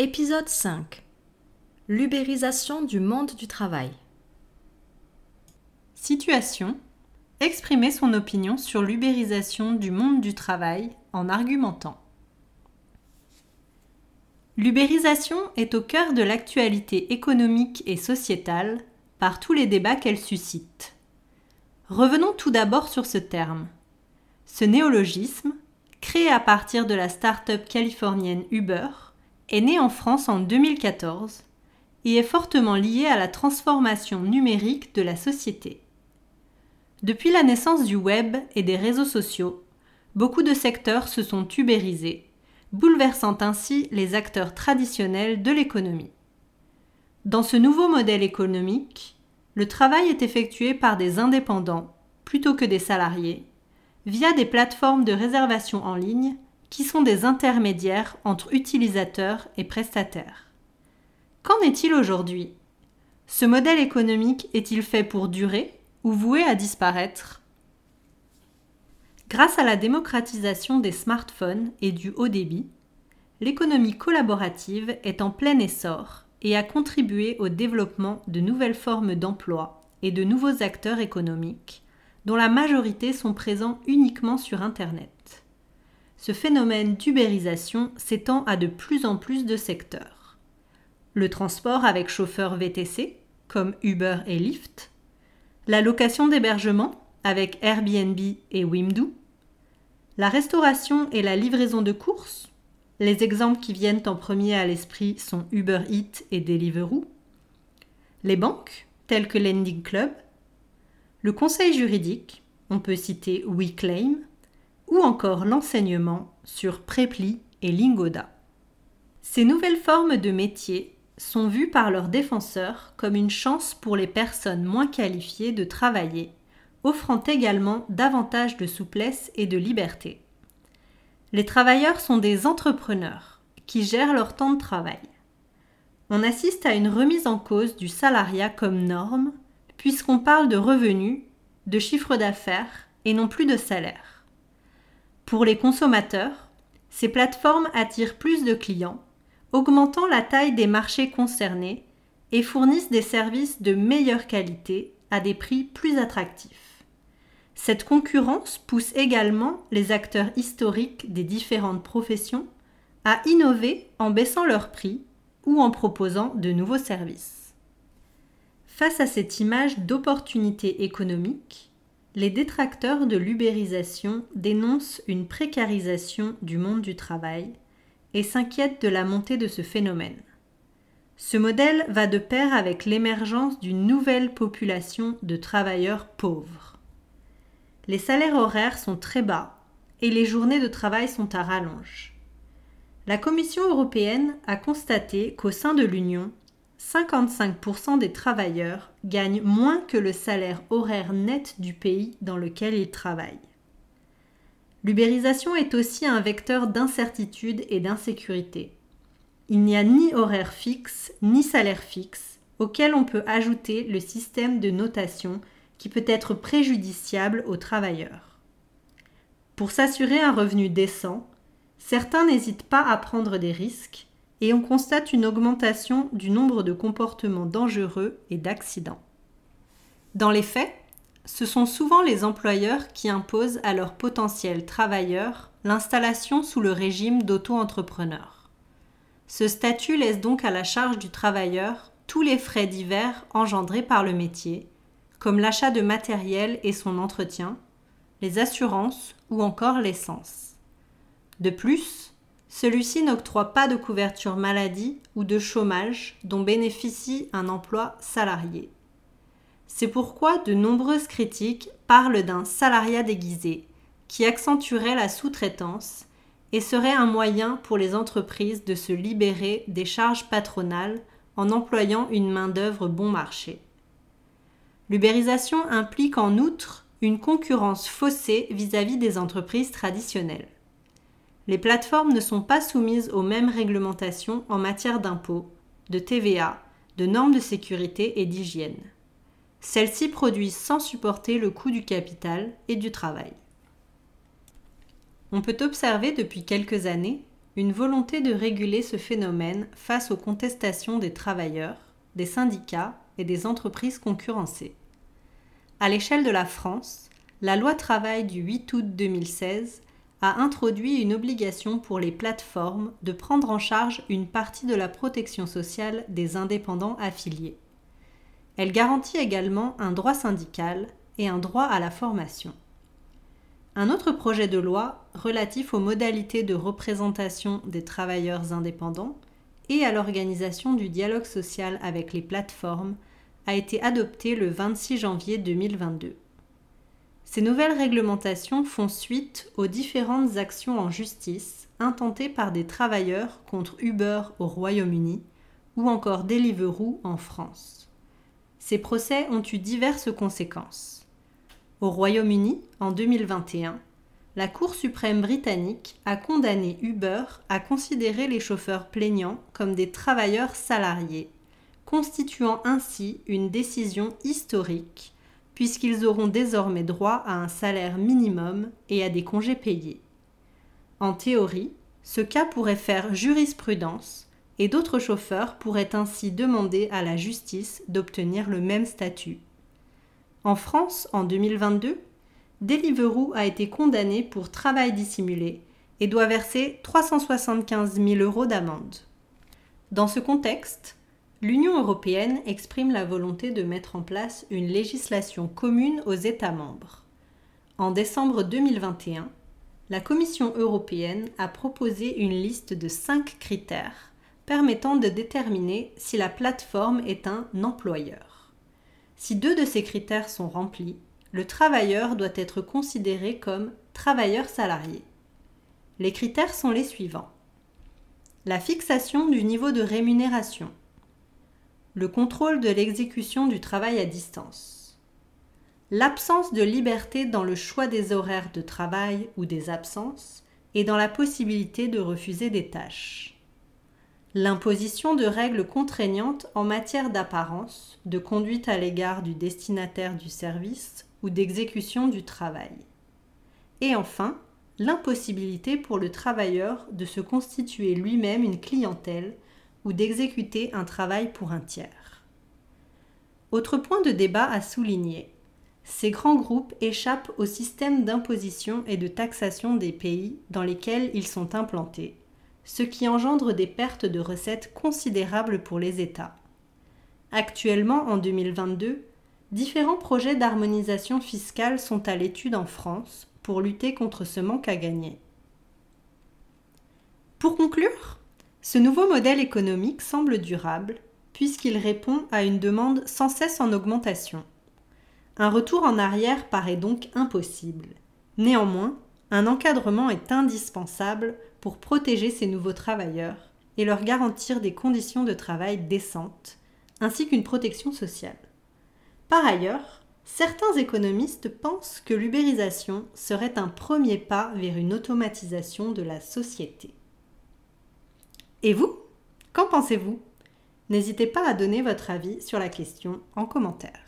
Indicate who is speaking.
Speaker 1: Épisode 5 L'ubérisation du monde du travail.
Speaker 2: Situation Exprimer son opinion sur l'ubérisation du monde du travail en argumentant. L'ubérisation est au cœur de l'actualité économique et sociétale par tous les débats qu'elle suscite. Revenons tout d'abord sur ce terme. Ce néologisme, créé à partir de la start-up californienne Uber, est né en France en 2014 et est fortement lié à la transformation numérique de la société. Depuis la naissance du web et des réseaux sociaux, beaucoup de secteurs se sont ubérisés, bouleversant ainsi les acteurs traditionnels de l'économie. Dans ce nouveau modèle économique, le travail est effectué par des indépendants plutôt que des salariés, via des plateformes de réservation en ligne qui sont des intermédiaires entre utilisateurs et prestataires. Qu'en est-il aujourd'hui? Ce modèle économique est-il fait pour durer ou voué à disparaître? Grâce à la démocratisation des smartphones et du haut débit, l'économie collaborative est en plein essor et a contribué au développement de nouvelles formes d'emploi et de nouveaux acteurs économiques, dont la majorité sont présents uniquement sur Internet ce phénomène d'ubérisation s'étend à de plus en plus de secteurs. Le transport avec chauffeur VTC, comme Uber et Lyft, la location d'hébergement avec Airbnb et Wimdu, la restauration et la livraison de courses, les exemples qui viennent en premier à l'esprit sont Uber Eats et Deliveroo, les banques, telles que Lending Club, le conseil juridique, on peut citer WeClaim, ou encore l'enseignement sur Preply et Lingoda. Ces nouvelles formes de métiers sont vues par leurs défenseurs comme une chance pour les personnes moins qualifiées de travailler, offrant également davantage de souplesse et de liberté. Les travailleurs sont des entrepreneurs qui gèrent leur temps de travail. On assiste à une remise en cause du salariat comme norme, puisqu'on parle de revenus, de chiffre d'affaires et non plus de salaire. Pour les consommateurs, ces plateformes attirent plus de clients, augmentant la taille des marchés concernés et fournissent des services de meilleure qualité à des prix plus attractifs. Cette concurrence pousse également les acteurs historiques des différentes professions à innover en baissant leurs prix ou en proposant de nouveaux services. Face à cette image d'opportunité économique, les détracteurs de l'ubérisation dénoncent une précarisation du monde du travail et s'inquiètent de la montée de ce phénomène. Ce modèle va de pair avec l'émergence d'une nouvelle population de travailleurs pauvres. Les salaires horaires sont très bas et les journées de travail sont à rallonge. La Commission européenne a constaté qu'au sein de l'Union, 55% des travailleurs gagnent moins que le salaire horaire net du pays dans lequel ils travaillent. L'ubérisation est aussi un vecteur d'incertitude et d'insécurité. Il n'y a ni horaire fixe ni salaire fixe auquel on peut ajouter le système de notation qui peut être préjudiciable aux travailleurs. Pour s'assurer un revenu décent, certains n'hésitent pas à prendre des risques et on constate une augmentation du nombre de comportements dangereux et d'accidents. Dans les faits, ce sont souvent les employeurs qui imposent à leurs potentiels travailleurs l'installation sous le régime d'auto-entrepreneur. Ce statut laisse donc à la charge du travailleur tous les frais divers engendrés par le métier, comme l'achat de matériel et son entretien, les assurances ou encore l'essence. De plus, celui-ci n'octroie pas de couverture maladie ou de chômage dont bénéficie un emploi salarié. C'est pourquoi de nombreuses critiques parlent d'un salariat déguisé qui accentuerait la sous-traitance et serait un moyen pour les entreprises de se libérer des charges patronales en employant une main-d'œuvre bon marché. L'ubérisation implique en outre une concurrence faussée vis-à-vis -vis des entreprises traditionnelles les plateformes ne sont pas soumises aux mêmes réglementations en matière d'impôts, de TVA, de normes de sécurité et d'hygiène. Celles-ci produisent sans supporter le coût du capital et du travail. On peut observer depuis quelques années une volonté de réguler ce phénomène face aux contestations des travailleurs, des syndicats et des entreprises concurrencées. À l'échelle de la France, la loi travail du 8 août 2016 a introduit une obligation pour les plateformes de prendre en charge une partie de la protection sociale des indépendants affiliés. Elle garantit également un droit syndical et un droit à la formation. Un autre projet de loi relatif aux modalités de représentation des travailleurs indépendants et à l'organisation du dialogue social avec les plateformes a été adopté le 26 janvier 2022. Ces nouvelles réglementations font suite aux différentes actions en justice intentées par des travailleurs contre Uber au Royaume-Uni ou encore Deliveroo en France. Ces procès ont eu diverses conséquences. Au Royaume-Uni, en 2021, la Cour suprême britannique a condamné Uber à considérer les chauffeurs plaignants comme des travailleurs salariés, constituant ainsi une décision historique puisqu'ils auront désormais droit à un salaire minimum et à des congés payés. En théorie, ce cas pourrait faire jurisprudence et d'autres chauffeurs pourraient ainsi demander à la justice d'obtenir le même statut. En France, en 2022, Deliveroo a été condamné pour travail dissimulé et doit verser 375 000 euros d'amende. Dans ce contexte, L'Union européenne exprime la volonté de mettre en place une législation commune aux États membres. En décembre 2021, la Commission européenne a proposé une liste de cinq critères permettant de déterminer si la plateforme est un employeur. Si deux de ces critères sont remplis, le travailleur doit être considéré comme travailleur salarié. Les critères sont les suivants. La fixation du niveau de rémunération le contrôle de l'exécution du travail à distance, l'absence de liberté dans le choix des horaires de travail ou des absences et dans la possibilité de refuser des tâches, l'imposition de règles contraignantes en matière d'apparence, de conduite à l'égard du destinataire du service ou d'exécution du travail, et enfin l'impossibilité pour le travailleur de se constituer lui-même une clientèle ou d'exécuter un travail pour un tiers. Autre point de débat à souligner, ces grands groupes échappent au système d'imposition et de taxation des pays dans lesquels ils sont implantés, ce qui engendre des pertes de recettes considérables pour les États. Actuellement, en 2022, différents projets d'harmonisation fiscale sont à l'étude en France pour lutter contre ce manque à gagner. Pour conclure, ce nouveau modèle économique semble durable puisqu'il répond à une demande sans cesse en augmentation. Un retour en arrière paraît donc impossible. Néanmoins, un encadrement est indispensable pour protéger ces nouveaux travailleurs et leur garantir des conditions de travail décentes, ainsi qu'une protection sociale. Par ailleurs, certains économistes pensent que l'ubérisation serait un premier pas vers une automatisation de la société. Et vous Qu'en pensez-vous? N'hésitez pas à donner votre avis sur la question en commentaire.